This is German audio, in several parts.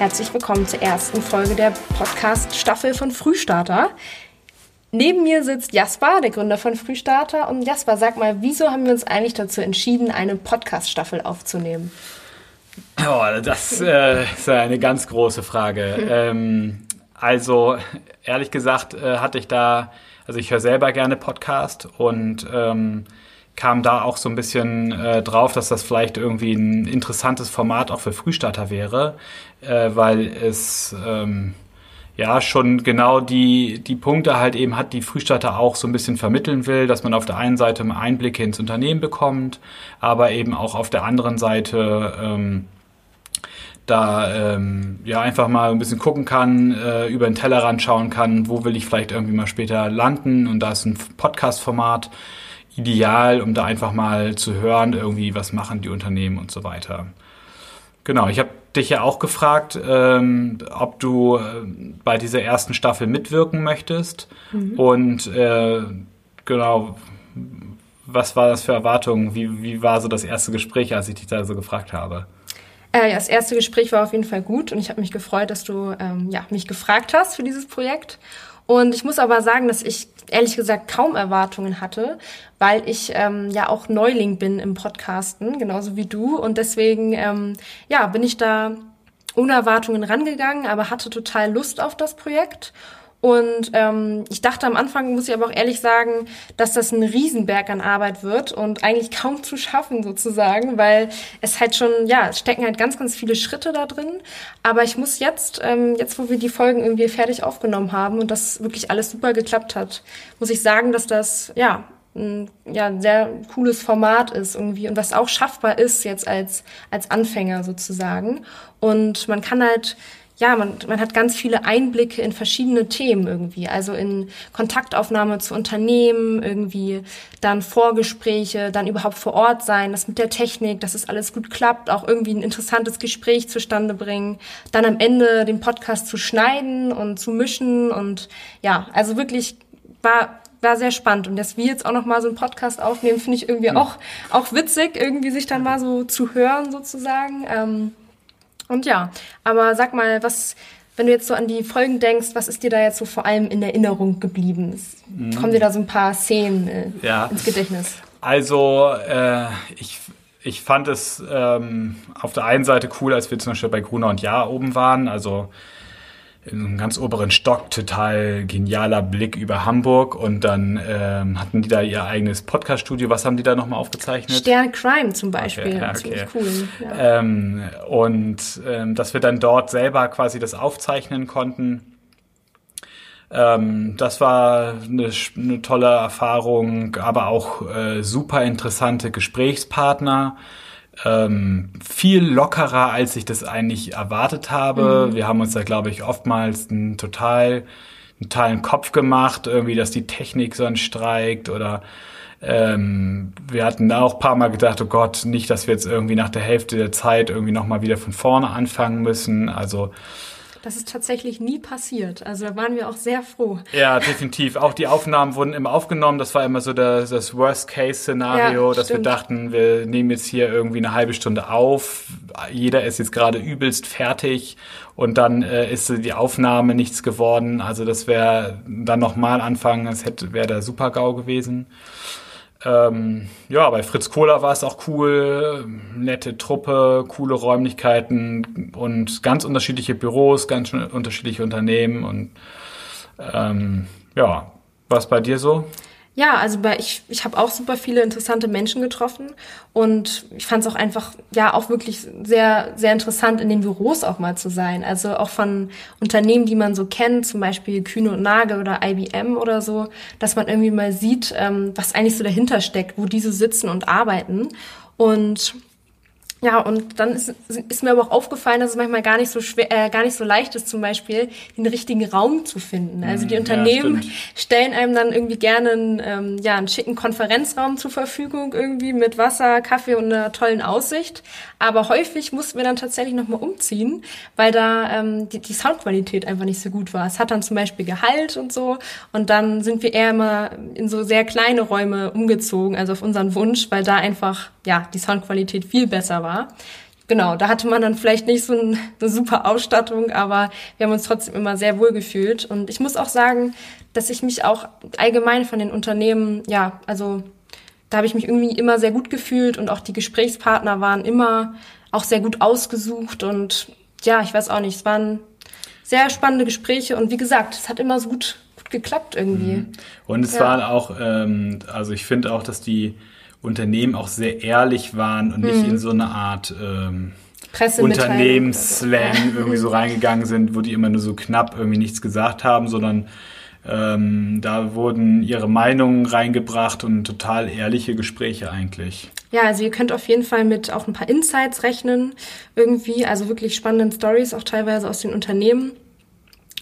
Herzlich willkommen zur ersten Folge der Podcast-Staffel von Frühstarter. Neben mir sitzt Jasper, der Gründer von Frühstarter. Und Jasper, sag mal, wieso haben wir uns eigentlich dazu entschieden, eine Podcast-Staffel aufzunehmen? Oh, das äh, ist eine ganz große Frage. ähm, also, ehrlich gesagt, äh, hatte ich da, also ich höre selber gerne Podcast und ähm, kam da auch so ein bisschen äh, drauf, dass das vielleicht irgendwie ein interessantes Format auch für Frühstarter wäre, äh, weil es ähm, ja schon genau die, die Punkte halt eben hat, die Frühstarter auch so ein bisschen vermitteln will, dass man auf der einen Seite Einblicke ins Unternehmen bekommt, aber eben auch auf der anderen Seite ähm, da ähm, ja einfach mal ein bisschen gucken kann, äh, über den Tellerrand schauen kann, wo will ich vielleicht irgendwie mal später landen und da ist ein Podcast-Format ideal, um da einfach mal zu hören, irgendwie, was machen die Unternehmen und so weiter. Genau, ich habe dich ja auch gefragt, ähm, ob du äh, bei dieser ersten Staffel mitwirken möchtest. Mhm. Und äh, genau, was war das für Erwartungen? Wie, wie war so das erste Gespräch, als ich dich da so gefragt habe? Äh, ja, das erste Gespräch war auf jeden Fall gut und ich habe mich gefreut, dass du ähm, ja, mich gefragt hast für dieses Projekt. Und ich muss aber sagen, dass ich ehrlich gesagt kaum Erwartungen hatte, weil ich ähm, ja auch Neuling bin im Podcasten, genauso wie du. Und deswegen, ähm, ja, bin ich da ohne Erwartungen rangegangen, aber hatte total Lust auf das Projekt und ähm, ich dachte am Anfang, muss ich aber auch ehrlich sagen, dass das ein Riesenberg an Arbeit wird und eigentlich kaum zu schaffen sozusagen, weil es halt schon, ja, es stecken halt ganz, ganz viele Schritte da drin. Aber ich muss jetzt, ähm, jetzt wo wir die Folgen irgendwie fertig aufgenommen haben und das wirklich alles super geklappt hat, muss ich sagen, dass das, ja, ein ja, sehr cooles Format ist irgendwie und was auch schaffbar ist jetzt als, als Anfänger sozusagen. Und man kann halt ja, man, man hat ganz viele Einblicke in verschiedene Themen irgendwie. Also in Kontaktaufnahme zu Unternehmen, irgendwie dann Vorgespräche, dann überhaupt vor Ort sein, das mit der Technik, dass es alles gut klappt, auch irgendwie ein interessantes Gespräch zustande bringen, dann am Ende den Podcast zu schneiden und zu mischen und ja, also wirklich war war sehr spannend und dass wir jetzt auch noch mal so einen Podcast aufnehmen, finde ich irgendwie auch auch witzig, irgendwie sich dann mal so zu hören sozusagen. Ähm, und ja, aber sag mal, was, wenn du jetzt so an die Folgen denkst, was ist dir da jetzt so vor allem in Erinnerung geblieben? Mhm. Kommen dir da so ein paar Szenen äh, ja. ins Gedächtnis? Also, äh, ich, ich fand es ähm, auf der einen Seite cool, als wir zum Beispiel bei Gruner und Ja oben waren. Also, in einem ganz oberen Stock, total genialer Blick über Hamburg und dann ähm, hatten die da ihr eigenes Podcast-Studio. Was haben die da nochmal aufgezeichnet? Stern Crime zum Beispiel. Okay, ja, okay. Cool. Ja. Ähm, und ähm, dass wir dann dort selber quasi das aufzeichnen konnten. Ähm, das war eine, eine, tolle Erfahrung, aber auch äh, super interessante Gesprächspartner ähm, viel lockerer, als ich das eigentlich erwartet habe. Mhm. Wir haben uns da, glaube ich, oftmals einen total einen totalen Kopf gemacht, irgendwie, dass die Technik sonst streikt oder ähm, wir hatten auch paar Mal gedacht, oh Gott, nicht, dass wir jetzt irgendwie nach der Hälfte der Zeit irgendwie nochmal wieder von vorne anfangen müssen. Also das ist tatsächlich nie passiert. Also da waren wir auch sehr froh. Ja, definitiv. Auch die Aufnahmen wurden immer aufgenommen. Das war immer so das, das Worst-Case-Szenario, ja, dass stimmt. wir dachten, wir nehmen jetzt hier irgendwie eine halbe Stunde auf. Jeder ist jetzt gerade übelst fertig und dann äh, ist die Aufnahme nichts geworden. Also das wäre dann nochmal anfangen, das hätte wäre der Super-GAU gewesen. Ähm, ja, bei Fritz Kohler war es auch cool, nette Truppe, coole Räumlichkeiten und ganz unterschiedliche Büros, ganz unterschiedliche Unternehmen und ähm, ja, was bei dir so? Ja, also bei, ich, ich habe auch super viele interessante Menschen getroffen und ich fand es auch einfach, ja, auch wirklich sehr, sehr interessant, in den Büros auch mal zu sein. Also auch von Unternehmen, die man so kennt, zum Beispiel Kühne und Nagel oder IBM oder so, dass man irgendwie mal sieht, ähm, was eigentlich so dahinter steckt, wo diese sitzen und arbeiten. Und ja, und dann ist, ist mir aber auch aufgefallen, dass es manchmal gar nicht so schwer, äh, gar nicht so leicht ist, zum Beispiel den richtigen Raum zu finden. Also die mhm, Unternehmen ja, stellen einem dann irgendwie gerne einen, ähm, ja, einen schicken Konferenzraum zur Verfügung irgendwie mit Wasser, Kaffee und einer tollen Aussicht. Aber häufig mussten wir dann tatsächlich nochmal umziehen, weil da ähm, die, die Soundqualität einfach nicht so gut war. Es hat dann zum Beispiel Gehalt und so. Und dann sind wir eher immer in so sehr kleine Räume umgezogen, also auf unseren Wunsch, weil da einfach ja die Soundqualität viel besser war genau, da hatte man dann vielleicht nicht so ein, eine super Ausstattung, aber wir haben uns trotzdem immer sehr wohl gefühlt. Und ich muss auch sagen, dass ich mich auch allgemein von den Unternehmen, ja, also da habe ich mich irgendwie immer sehr gut gefühlt und auch die Gesprächspartner waren immer auch sehr gut ausgesucht und ja, ich weiß auch nicht, es waren sehr spannende Gespräche und wie gesagt, es hat immer so gut, gut geklappt irgendwie. Mhm. Und es ja. waren auch, ähm, also ich finde auch, dass die Unternehmen auch sehr ehrlich waren und nicht mhm. in so eine Art ähm, Unternehmensslang irgendwie so reingegangen sind, wo die immer nur so knapp irgendwie nichts gesagt haben, sondern ähm, da wurden ihre Meinungen reingebracht und total ehrliche Gespräche eigentlich. Ja, also ihr könnt auf jeden Fall mit auch ein paar Insights rechnen, irgendwie, also wirklich spannenden Stories, auch teilweise aus den Unternehmen.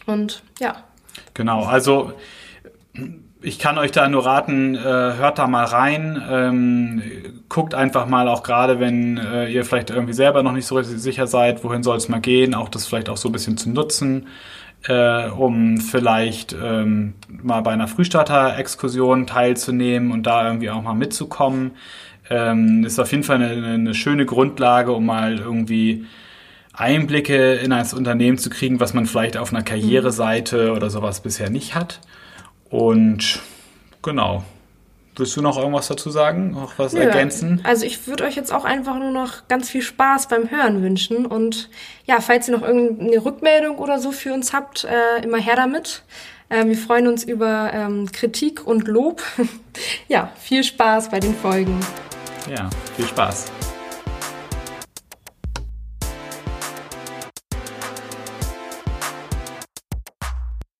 Und ja. Genau, also ich kann euch da nur raten, äh, hört da mal rein, ähm, guckt einfach mal auch gerade, wenn äh, ihr vielleicht irgendwie selber noch nicht so sicher seid, wohin soll es mal gehen, auch das vielleicht auch so ein bisschen zu nutzen äh, um vielleicht ähm, mal bei einer Frühstarter-Exkursion teilzunehmen und da irgendwie auch mal mitzukommen. Ähm, ist auf jeden Fall eine, eine schöne Grundlage, um mal irgendwie Einblicke in ein Unternehmen zu kriegen, was man vielleicht auf einer Karriereseite oder sowas bisher nicht hat. Und genau, Willst du noch irgendwas dazu sagen? Noch was ja, ergänzen? Also ich würde euch jetzt auch einfach nur noch ganz viel Spaß beim Hören wünschen. Und ja, falls ihr noch irgendeine Rückmeldung oder so für uns habt, äh, immer her damit. Äh, wir freuen uns über ähm, Kritik und Lob. ja, viel Spaß bei den Folgen. Ja, viel Spaß.